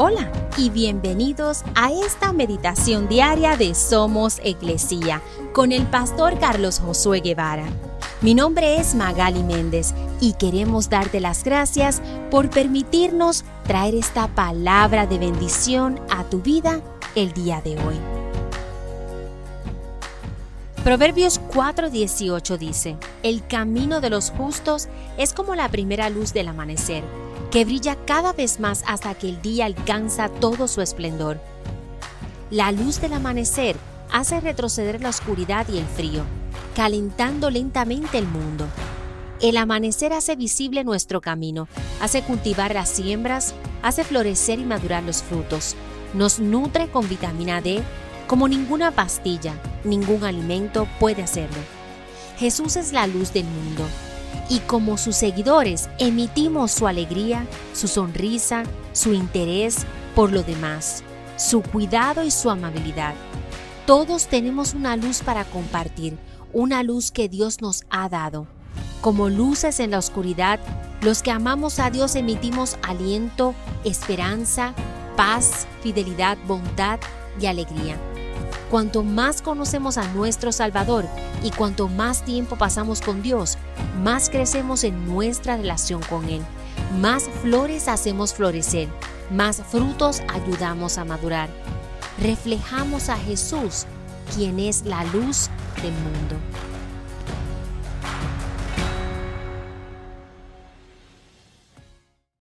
Hola y bienvenidos a esta meditación diaria de Somos Iglesia con el pastor Carlos Josué Guevara. Mi nombre es Magali Méndez y queremos darte las gracias por permitirnos traer esta palabra de bendición a tu vida el día de hoy. Proverbios 4:18 dice, El camino de los justos es como la primera luz del amanecer que brilla cada vez más hasta que el día alcanza todo su esplendor. La luz del amanecer hace retroceder la oscuridad y el frío, calentando lentamente el mundo. El amanecer hace visible nuestro camino, hace cultivar las siembras, hace florecer y madurar los frutos, nos nutre con vitamina D como ninguna pastilla, ningún alimento puede hacerlo. Jesús es la luz del mundo y como sus seguidores emitimos su alegría, su sonrisa, su interés por lo demás, su cuidado y su amabilidad. Todos tenemos una luz para compartir, una luz que Dios nos ha dado. Como luces en la oscuridad, los que amamos a Dios emitimos aliento, esperanza, paz, fidelidad, bondad y alegría. Cuanto más conocemos a nuestro Salvador y cuanto más tiempo pasamos con Dios, más crecemos en nuestra relación con Él, más flores hacemos florecer, más frutos ayudamos a madurar. Reflejamos a Jesús, quien es la luz del mundo.